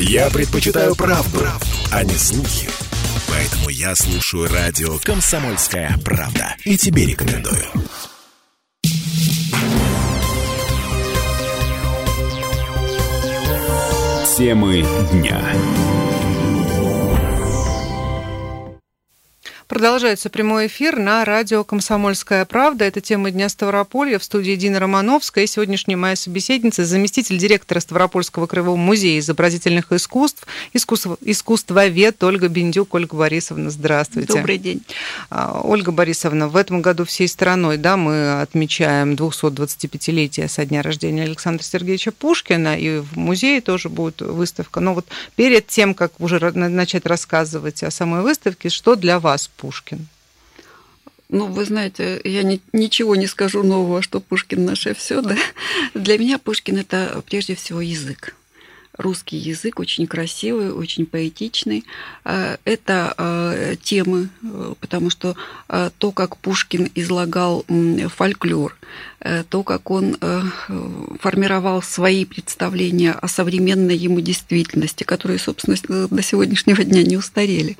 Я предпочитаю правду, а не слухи. Поэтому я слушаю радио «Комсомольская правда». И тебе рекомендую. Темы дня. Продолжается прямой эфир на радио «Комсомольская правда». Это тема Дня Ставрополья в студии Дина Романовская. И сегодняшняя моя собеседница, заместитель директора Ставропольского краевого музея изобразительных искусств, искусство, искусствовед Ольга Бендюк. Ольга Борисовна, здравствуйте. Добрый день. А, Ольга Борисовна, в этом году всей страной да, мы отмечаем 225-летие со дня рождения Александра Сергеевича Пушкина, и в музее тоже будет выставка. Но вот перед тем, как уже начать рассказывать о самой выставке, что для вас Пушкин? Пушкин? Ну, вы знаете, я ни, ничего не скажу нового, что Пушкин наше все, да. Для меня Пушкин это прежде всего язык русский язык очень красивый, очень поэтичный. А, это а, темы, э, потому что то, как Пушкин излагал фольклор, э, то, как он э, формировал свои представления о современной ему действительности, которые, собственно, до сегодняшнего дня не устарели.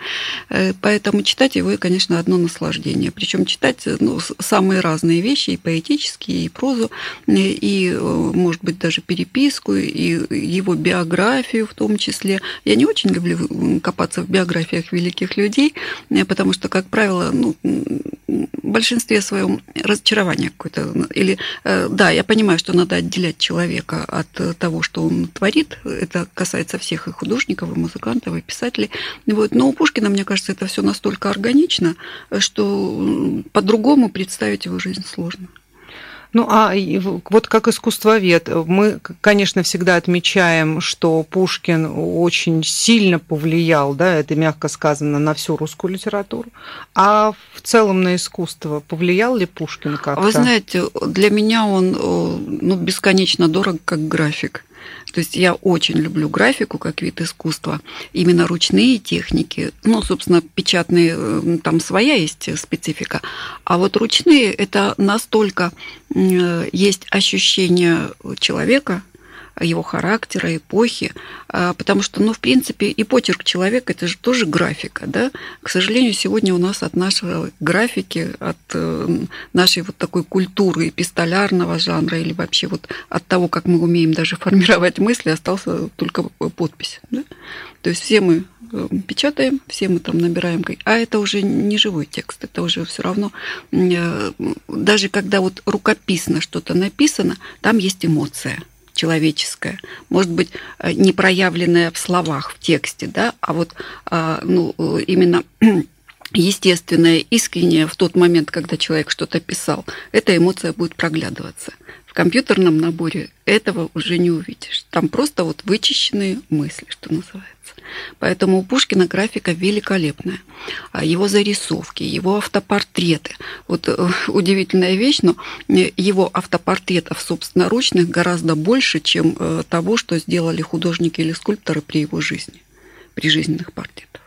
Поэтому читать его, конечно, одно наслаждение. Причем читать ну, самые разные вещи, и поэтические, и прозу, и, может быть, даже переписку, и его биографию биографию в том числе. Я не очень люблю копаться в биографиях великих людей, э, потому что, как правило, ну, в большинстве своем разочарование какое-то. Или, э, да, я понимаю, что надо отделять человека от того, что он творит. Это касается всех и художников, и музыкантов, и писателей. Вот. Но у Пушкина, мне кажется, это все настолько органично, что по-другому представить его жизнь сложно. Ну, а вот как искусствовед, мы, конечно, всегда отмечаем, что Пушкин очень сильно повлиял, да, это мягко сказано, на всю русскую литературу. А в целом на искусство повлиял ли Пушкин как-то? Вы знаете, для меня он ну, бесконечно дорог как график. То есть я очень люблю графику как вид искусства. Именно ручные техники, ну, собственно, печатные, э, там своя есть специфика. А вот ручные – это настолько есть ощущение человека, его характера, эпохи, а, потому что, ну, в принципе, и почерк человека – это же тоже графика, да. К сожалению, сегодня у нас от нашей графики, от э, нашей вот такой культуры эпистолярного жанра или вообще вот от того, как мы умеем даже формировать мысли, остался только подпись, да? То есть все мы э, печатаем, все мы там набираем, а это уже не живой текст, это уже все равно, э, даже когда вот рукописно что-то написано, там есть эмоция – человеческое, может быть, э, не проявленное в словах, в тексте, да, а вот а, ну, э, именно естественное, искреннее в тот момент, когда человек что-то писал, эта эмоция будет проглядываться. Компьютерном наборе этого уже не увидишь. Там просто вот вычищенные мысли, что называется. Поэтому у Пушкина графика великолепная. А его зарисовки, его автопортреты. Вот э, удивительная вещь, но э, его автопортретов собственноручных гораздо больше, чем э, того, что сделали художники или скульпторы при его жизни, при жизненных портретах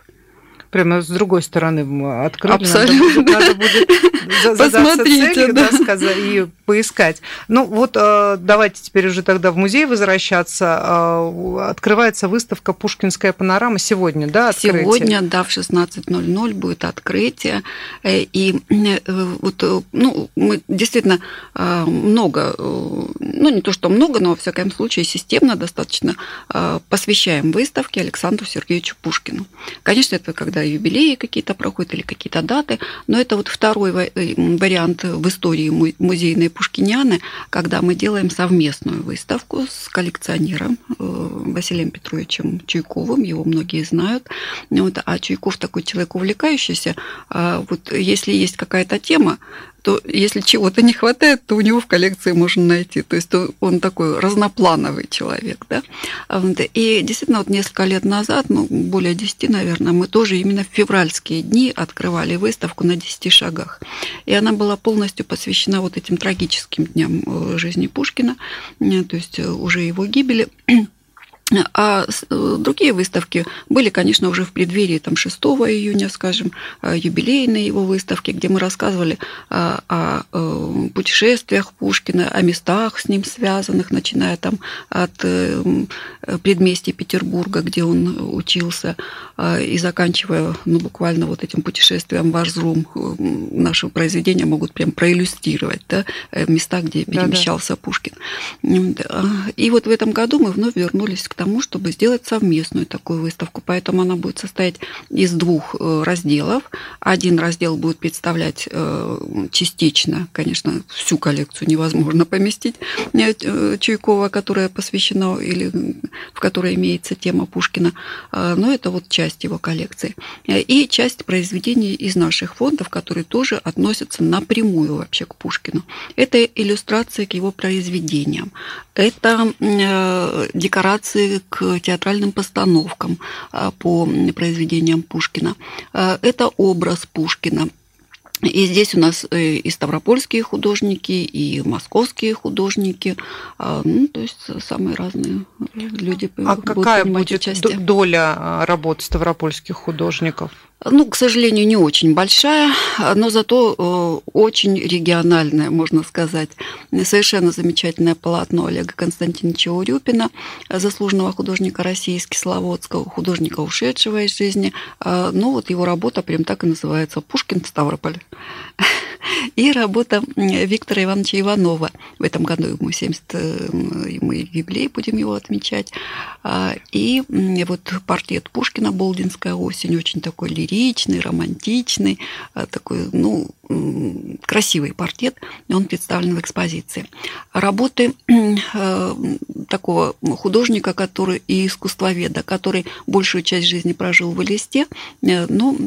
прямо с другой стороны открыли. Абсолютно. Надо будет, надо будет задаться целью да. Да, сказать, и поискать. Ну вот э, давайте теперь уже тогда в музей возвращаться. Э, открывается выставка «Пушкинская панорама» сегодня, да, открытие? Сегодня, да, в 16.00 будет открытие. Э, и вот, ну, мы действительно много, ну не то что много, но во всяком случае системно достаточно посвящаем выставке Александру Сергеевичу Пушкину. Конечно, это когда юбилеи какие-то проходят или какие-то даты, но это вот второй э, вариант в истории музейной Пушкиняны, когда мы делаем совместную выставку с коллекционером э, Василием Петровичем Чуйковым, его многие знают, вот, а Чуйков такой человек увлекающийся, а вот если есть какая-то тема, то если чего-то не хватает, то у него в коллекции можно найти. То есть он такой разноплановый человек. Да? И действительно, вот несколько лет назад, ну, более 10, наверное, мы тоже именно в февральские дни открывали выставку на 10 шагах. И она была полностью посвящена вот этим трагическим дням э, жизни Пушкина, э, то есть э, уже его гибели. А э, другие выставки были, конечно, уже в преддверии там, 6 июня, скажем, э, юбилейные его выставки, где мы рассказывали о, о э, путешествиях Пушкина, о местах с ним связанных, начиная там от предместья Петербурга, где он учился, и заканчивая ну, буквально вот этим путешествием в Арзрум. Наши произведения могут прям проиллюстрировать да, места, где перемещался да, да. Пушкин. И вот в этом году мы вновь вернулись к тому, чтобы сделать совместную такую выставку. Поэтому она будет состоять из двух э, разделов. Один раздел будет представлять э, частично, конечно, всю коллекцию невозможно поместить э, Чуйкова, которая посвящена или в которой имеется тема Пушкина, но это вот часть его коллекции. И часть произведений из наших фондов, которые тоже относятся напрямую вообще к Пушкину. Это иллюстрации к его произведениям. Это декорации к театральным постановкам а, по произведениям Пушкина. А, это образ Пушкина. И здесь у нас э, и ставропольские художники, и московские художники, а, ну, то есть самые разные люди. А какая будет участие. доля работ ставропольских художников? Ну, к сожалению, не очень большая, но зато э, очень региональная, можно сказать. Совершенно замечательное полотно Олега Константиновича Урюпина, заслуженного художника России из Кисловодского, художника, ушедшего из жизни. Э, ну, вот его работа прям так и называется «Пушкин в Ставрополе». И работа Виктора Ивановича Иванова. В этом году ему 70, э, мы юбилей будем его отмечать. А, и вот портрет Пушкина «Болдинская осень», очень такой лиричный, романтичный, а, такой, ну, красивый портрет, он представлен в экспозиции. Работы э, такого художника, который и искусствоведа, который большую часть жизни прожил в Элисте, э, но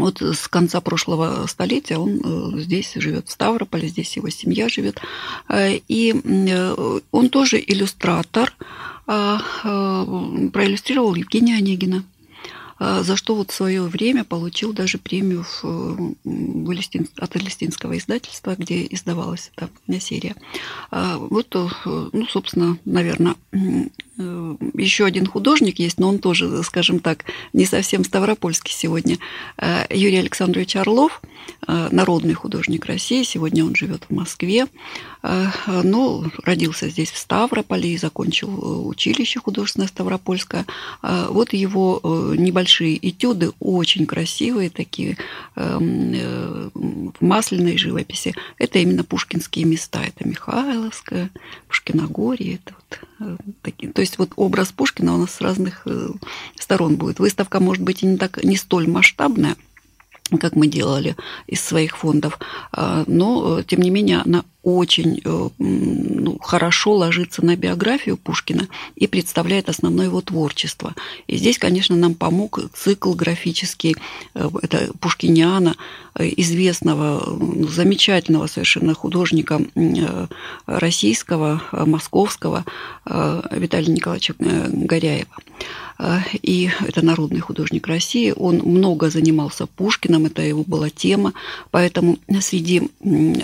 вот с конца прошлого столетия он э, здесь живет, в Ставрополе, здесь его семья живет. Э, и э, он тоже иллюстратор, проиллюстрировал Евгения Онегина. А, за что вот в свое время получил даже премию в, в Элистин, от Элистинского издательства, где издавалась эта серия. А, вот, э, ну, собственно, наверное, э, еще один художник есть, но он тоже, скажем так, не совсем ставропольский сегодня. А, Юрий Александрович Орлов, народный художник России, сегодня он живет в Москве, но родился здесь в Ставрополе и закончил э, училище художественное Ставропольское. Вот его небольшой большие этюды, очень красивые такие, эм, э, в масляной живописи. Это именно пушкинские места. Это Михайловская, Пушкиногорье. Это вот э, такие. То есть вот образ Пушкина у нас с разных э, сторон будет. Выставка может быть и не, так, не столь масштабная, как мы делали из своих фондов. А, но, тем не менее, она очень э, ну, хорошо ложится на биографию Пушкина и представляет основное его творчество. И здесь, конечно, нам помог цикл графический, э, это Пушкиниана, э, известного, ну, замечательного совершенно художника российского, московского Виталия Николаевича Горяева. И это народный художник России. Он много занимался Пушкиным, это его была тема. Поэтому среди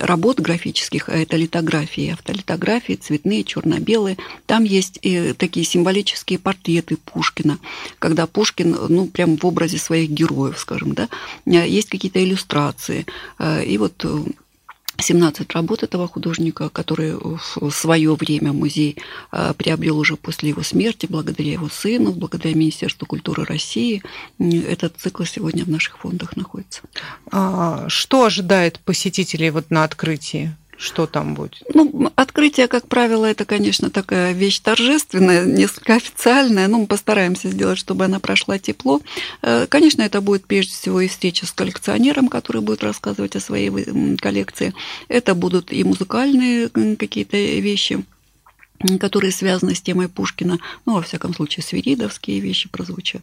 работ графических а это литографии. Автолитографии, цветные, черно-белые. Там есть и такие символические портреты Пушкина, когда Пушкин, ну, прям в образе своих героев, скажем, да, есть какие-то иллюстрации. А, и вот 17 э, работ этого художника, которые в свое время музей а, приобрел уже после его смерти, благодаря его сыну, благодаря Министерству культуры России. Этот цикл сегодня в наших фондах находится. Что ожидает посетителей вот на открытии? Что там будет? Ну, открытие, как правило, это, конечно, такая вещь торжественная, несколько официальная. Ну, мы постараемся сделать, чтобы она прошла тепло. Э, конечно, это будет прежде всего и встреча с коллекционером, который будет рассказывать о своей коллекции. Это будут и музыкальные какие-то вещи которые связаны с темой Пушкина, ну, во всяком случае, свиридовские вещи прозвучат.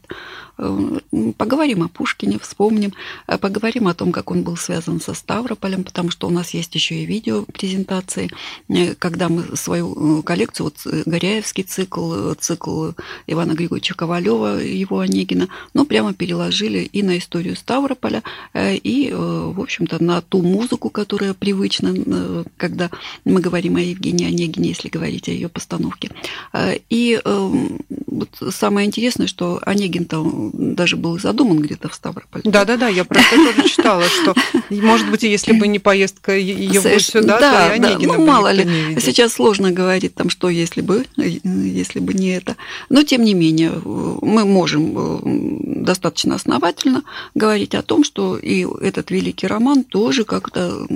Э, поговорим о Пушкине, вспомним, э, поговорим о том, как он был связан со Ставрополем, потому что у нас есть еще и видео презентации, э, когда мы свою коллекцию, вот Горяевский цикл, цикл Ивана Григорьевича Ковалева, его Онегина, ну, прямо переложили и на историю Ставрополя, и, в общем-то, на ту музыку, которая привычна, когда мы говорим о Евгении Онегине, если говорить о ее ее постановки. И вот самое интересное, что Онегин там даже был задуман где-то в Ставрополе. Да-да-да, я про это тоже читала, что, может быть, если бы не поездка его сюда, да, то и Онегина да. Ну, мало ли, сейчас сложно говорить, там, что если бы, если бы не это. Но, тем не менее, мы можем достаточно основательно говорить о том, что и этот великий роман тоже как-то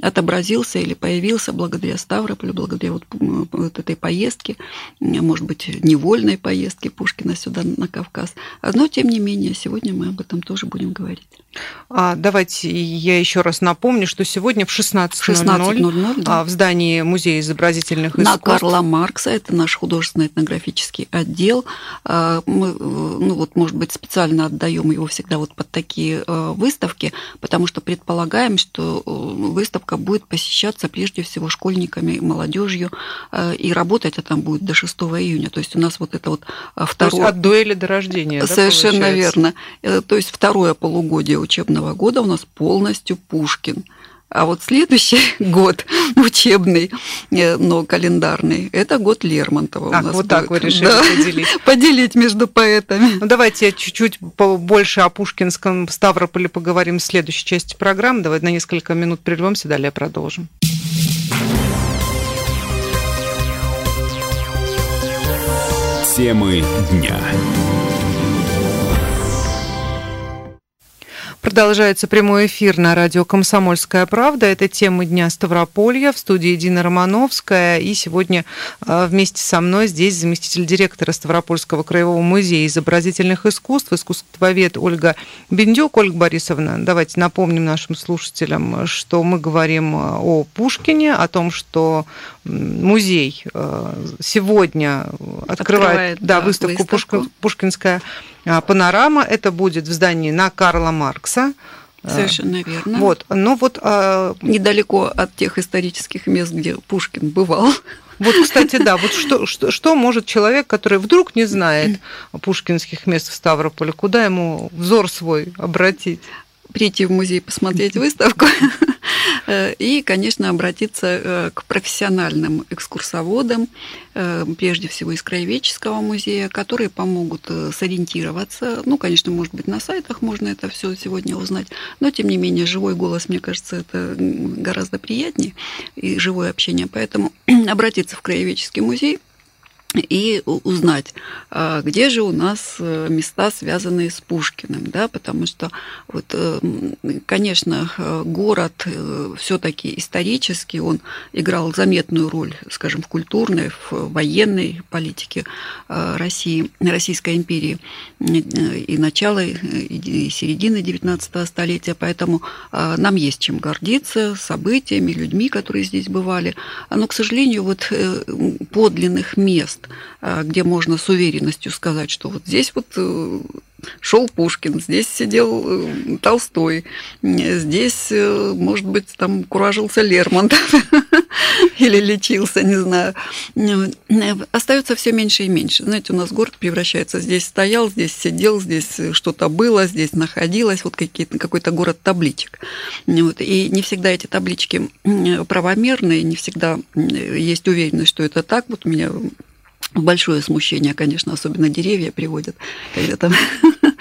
отобразился или появился благодаря Ставрополю, благодаря вот, вот этой поездке, может быть, невольной поездки Пушкина сюда на Кавказ. Но, тем не менее, сегодня мы об этом тоже будем говорить. А, давайте я еще раз напомню, что сегодня в 16.00 16 да. в здании Музея изобразительных искусств. На Карла Маркса, это наш художественно-этнографический отдел. А, мы, ну вот, может быть, специально отдаем его всегда вот под такие э, выставки, потому что предполагаем, что э, выставка будет посещаться прежде всего школьниками, молодежью, э, и работать это там будет до 6 июня. То есть у нас вот это вот второе... То есть от дуэли до рождения, Совершенно да, верно. То есть второе полугодие учебного года у нас полностью Пушкин. А вот следующий год учебный, э, но календарный, это год Лермонтова. Ах, у нас вот будет. так вы решили да, поделить. Поделить между поэтами. Ну, давайте чуть-чуть больше о Пушкинском Ставрополе поговорим в следующей части программы. Давайте на несколько минут прервемся, далее продолжим. Темы дня. Продолжается прямой эфир на радио «Комсомольская правда». Это тема Дня Ставрополья в студии Дина Романовская. И сегодня а, вместе со мной здесь заместитель директора Ставропольского краевого музея изобразительных искусств, искусствовед Ольга Бендюк. Ольга Борисовна, давайте напомним нашим слушателям, что мы говорим а, о Пушкине, о том, что музей а, сегодня открывает, открывает да, выставку, выставку. «Пушкинская панорама». Это будет в здании на Карла Маркса. Совершенно верно. Вот, но вот а... недалеко от тех исторических мест, где Пушкин бывал. Вот, кстати, да, вот что, что, что может человек, который вдруг не знает пушкинских мест в Ставрополе, куда ему взор свой обратить? Прийти в музей, посмотреть выставку Э, и, конечно, обратиться э, к профессиональным экскурсоводам, э, прежде всего из Краеведческого музея, которые помогут сориентироваться. Ну, конечно, может быть, на сайтах можно это все сегодня узнать, но, тем не менее, живой голос, мне кажется, это гораздо приятнее и живое общение. Поэтому обратиться в Краеведческий музей – и узнать, а, где же у нас э, места, связанные с Пушкиным, да, потому что, вот, э, конечно, э, город все-таки исторически, он играл заметную роль, скажем, в культурной, в военной политике России, Российской империи и начала, и середины XIX столетия, поэтому нам есть чем гордиться событиями, людьми, которые здесь бывали, но, к сожалению, вот подлинных мест, мест, а, где можно с уверенностью сказать, что вот здесь вот э, шел Пушкин, здесь сидел э, Толстой, здесь, э, может быть, там куражился Лермонтов или лечился, не знаю. Остается все меньше и меньше. Знаете, у нас город превращается, здесь стоял, здесь сидел, здесь что-то было, здесь находилось, вот какой-то город табличек. Вот. И не всегда эти таблички правомерные, не всегда есть уверенность, что это так. Вот меня большое смущение, конечно, особенно деревья приводят, когда там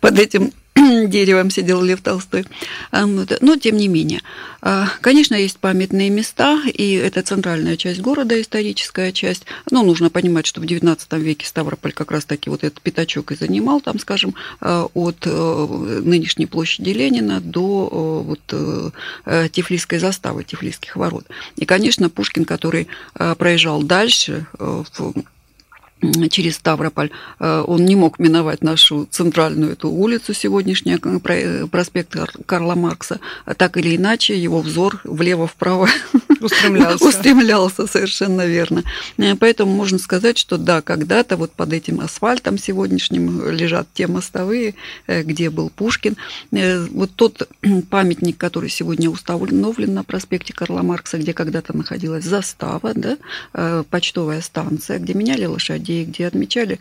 под этим деревом сидел Лев Толстой. А, но, тем не менее, а, конечно, есть памятные места, и это центральная часть города, историческая часть. Но нужно понимать, что в XIX веке Ставрополь как раз-таки вот этот пятачок и занимал, там, скажем, а, от э, нынешней площади Ленина до э, вот э, Тифлисской заставы, Тифлисских ворот. И, конечно, Пушкин, который проезжал дальше, через Ставрополь, э, он не мог миновать нашу центральную эту улицу сегодняшнюю, э, проспект Карла Маркса. Так или иначе, его взор влево-вправо устремлялся. устремлялся, совершенно верно. Э, поэтому можно сказать, что да, когда-то вот под этим асфальтом сегодняшним лежат те мостовые, где был Пушкин. Вот тот памятник, который сегодня установлен на проспекте Карла Маркса, где когда-то находилась застава, да, почтовая станция, где меняли лошадей, где отмечали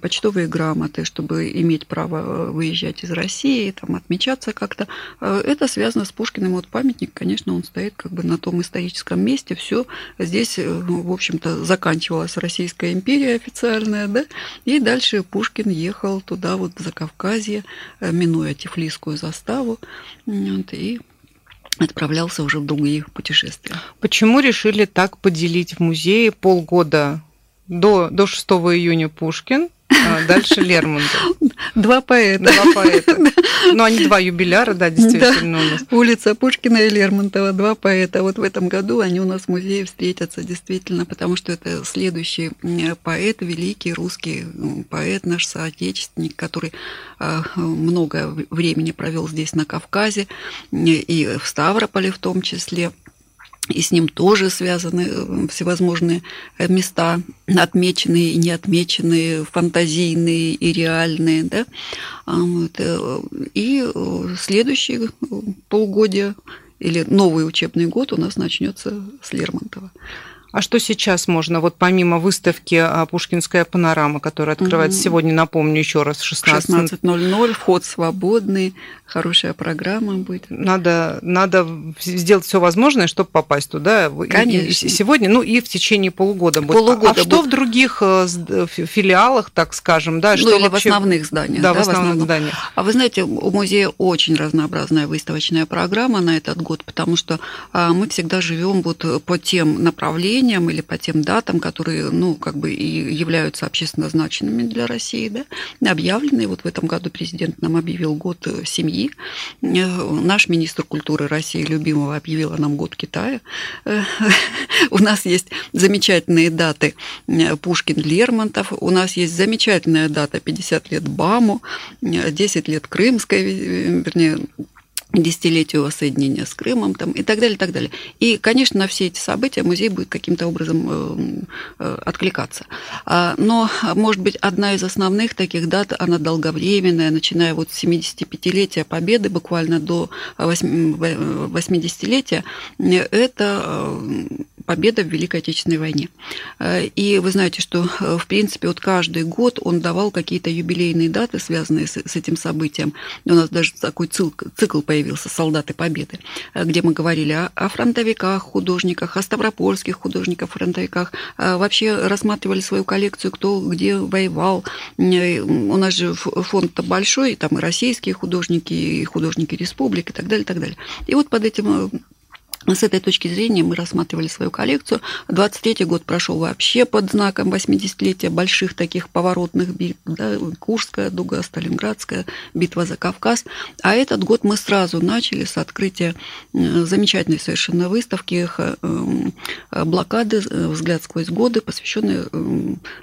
почтовые грамоты, чтобы иметь право э, выезжать из России, там, отмечаться как-то. Э, это связано с Пушкиным. Вот памятник, конечно, он стоит как бы на том историческом историческом месте, все здесь, в общем-то, заканчивалась Российская империя официальная, да, и дальше Пушкин ехал туда, вот за Кавказье, минуя Тифлисскую заставу, вот, и отправлялся уже в другие путешествия. Почему решили так поделить в музее полгода до, до 6 июня Пушкин, а дальше Лермонтов. Два поэта. Два поэта. Ну, они два юбиляра, да, действительно да. у нас. Улица Пушкина и Лермонтова, два поэта. Вот в этом году они у нас в музее встретятся действительно, потому что это следующий поэт, великий русский поэт, наш соотечественник, который а, много времени провел здесь на Кавказе и в Ставрополе в том числе и с ним тоже связаны э, всевозможные э, места, отмеченные и не отмеченные, фантазийные и реальные. Да? А вот. Э, и следующие полгодия или новый учебный год у нас начнется с Лермонтова. А что сейчас можно, вот помимо выставки а, «Пушкинская панорама», которая открывается угу. сегодня, напомню еще раз, 16... 16.00, вход свободный, хорошая программа будет. Надо, надо сделать все возможное, чтобы попасть туда. Конечно. И сегодня, ну и в течение полугода будет. Полугода а будет. что в других э, э, филиалах, так скажем, да? Ну что или вообще... в основных зданиях. Да, да в основных в зданиях. А вы знаете, у музея очень разнообразная выставочная программа на этот год, потому что а, мы всегда живем вот по тем направлениям, направлениям или по тем датам, которые, ну, как бы и являются общественно значимыми для России, да, объявлены. Вот в этом году президент нам объявил год э, семьи. Э, наш министр культуры России любимого объявила нам год Китая. Э, у нас есть замечательные даты Пушкин, Лермонтов. У нас есть замечательная дата 50 лет БАМу, 10 лет Крымской, вернее, десятилетию воссоединения с Крымом там, и так далее, и так далее. И, конечно, на все эти события музей будет каким-то образом э, э, откликаться. А, но, может быть, одна из основных таких дат, она долговременная, начиная вот с 75-летия Победы буквально до 80-летия, это э, победа в Великой Отечественной войне. И вы знаете, что, в принципе, вот каждый год он давал какие-то юбилейные даты, связанные с, с этим событием. У нас даже такой цикл, цикл появился «Солдаты Победы», э, где мы говорили о, о фронтовиках, художниках, о ставропольских художниках, фронтовиках, э, вообще рассматривали свою коллекцию, кто где воевал. Э, у нас же фонд-то большой, там и российские художники, и художники республик, и так далее, и так далее. И вот под этим с этой точки зрения мы рассматривали свою коллекцию. 23-й год прошел вообще под знаком 80-летия больших таких поворотных битв. Да, Курская дуга, Сталинградская, битва за Кавказ. А этот год мы сразу начали с открытия э, замечательной совершенно выставки эм, блокады э, «Взгляд сквозь годы», посвященной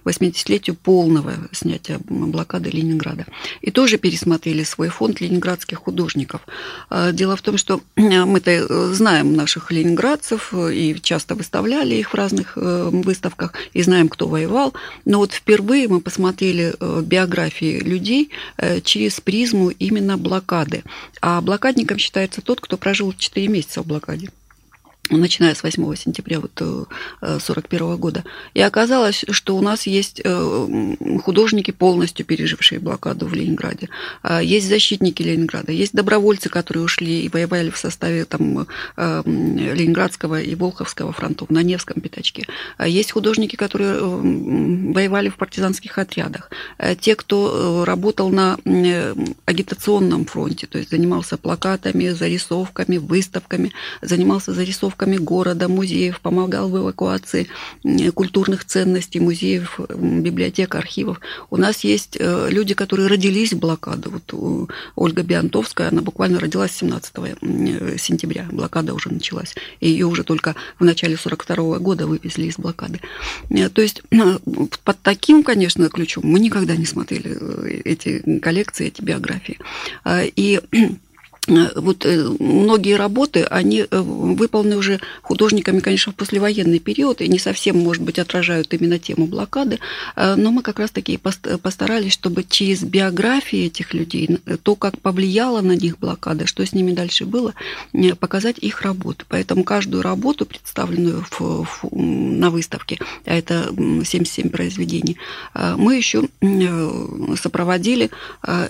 80-летию эм, полного снятия блокады Ленинграда. И тоже пересмотрели свой фонд ленинградских художников. А, дело в том, что э, мы-то знаем наши наших ленинградцев э, и часто выставляли их в разных э, выставках и знаем, кто воевал. Но вот впервые мы посмотрели э, биографии людей через призму именно блокады. А блокадником считается тот, кто прожил 4 месяца в блокаде начиная с 8 сентября вот 1941 э, года. И оказалось, что у нас есть э, художники, полностью пережившие блокаду в Ленинграде. А, есть защитники Ленинграда, есть добровольцы, которые ушли и воевали в составе там, э, Ленинградского и Волховского фронтов на Невском пятачке. А есть художники, которые воевали в партизанских отрядах. Те, кто работал на агитационном фронте, то есть занимался плакатами, зарисовками, выставками, занимался зарисовками выставками города, музеев, помогал в эвакуации культурных ценностей, музеев, библиотек, архивов. У нас есть э, люди, которые родились в блокаду. Вот Ольга Биантовская, она буквально родилась 17 э, сентября, блокада уже началась. И ее уже только в начале 42 года вывезли из блокады. Э, то есть под таким, конечно, ключом мы никогда не смотрели эти коллекции, эти биографии. И Э, вот э, многие работы, они э, выполнены уже художниками, конечно, в послевоенный период, и не совсем, может быть, отражают именно тему блокады, но мы как раз-таки постарались, чтобы через биографии этих людей, то, как повлияла на них блокада, что с ними дальше было, показать их работы. Поэтому каждую работу, представленную в, в, на выставке, а это 77 произведений, мы еще сопроводили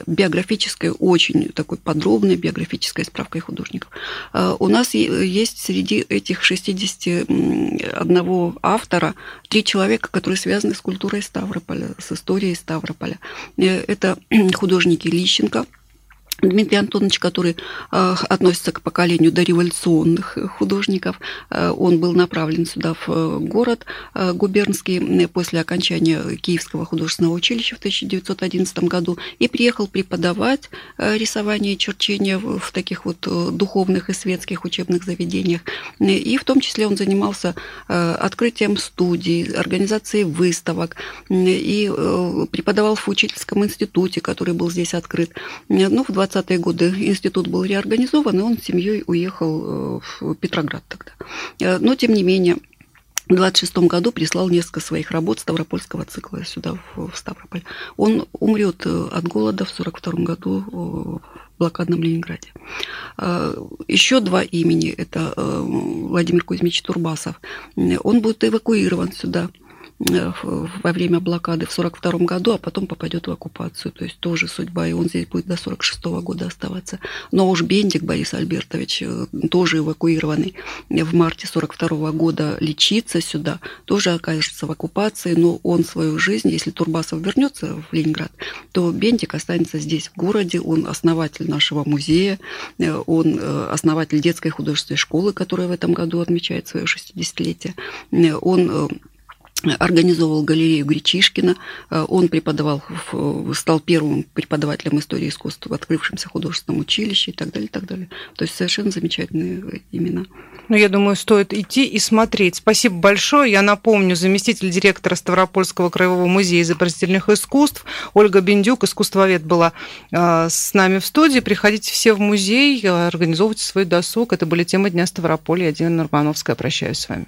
биографической, очень такой подробной биографической биографической справкой художников. У нас есть среди этих 61 автора три человека, которые связаны с культурой Ставрополя, с историей Ставрополя. Это художники Лищенко – Дмитрий Антонович, который э, относится к поколению дореволюционных художников, э, он был направлен сюда в э, город губернский после окончания Киевского художественного училища в 1911 году и приехал преподавать рисование и черчение в таких вот духовных и светских учебных заведениях. И в том числе он занимался открытием студий, организацией выставок и преподавал в учительском институте, который был здесь открыт. Ну, в 20-е годы институт был реорганизован, и он с семьей уехал э, в Петроград тогда. Э, но, тем не менее, в 26 году прислал несколько своих работ Ставропольского цикла сюда, в Ставрополь. Он умрет э, от голода в 42 году в блокадном Ленинграде. Еще два имени. Это Владимир Кузьмич Турбасов. Он будет эвакуирован сюда – во время блокады в 1942 году, а потом попадет в оккупацию. То есть тоже судьба, и он здесь будет до 1946 года оставаться. Но уж Бендик Борис Альбертович, э, тоже эвакуированный в марте 1942 года, лечиться сюда, тоже окажется в оккупации, но он свою жизнь, если Турбасов вернется в Ленинград, то Бендик останется здесь, в городе, он основатель нашего музея, э, он основатель детской художественной школы, которая в этом году отмечает свое 60-летие. Он организовывал галерею Гречишкина. Э, он преподавал, стал первым преподавателем истории искусства в открывшемся художественном училище и так далее, и так далее. То есть совершенно замечательные имена. Ну, я думаю, стоит идти и смотреть. Спасибо большое. Я напомню, заместитель директора Ставропольского краевого музея изобразительных искусств Ольга Бендюк, искусствовед, была э, с нами в студии. Приходите все в музей, организовывайте свой досуг. Это были темы Дня Ставрополя. Я Дина Нурмановская. Прощаюсь с вами.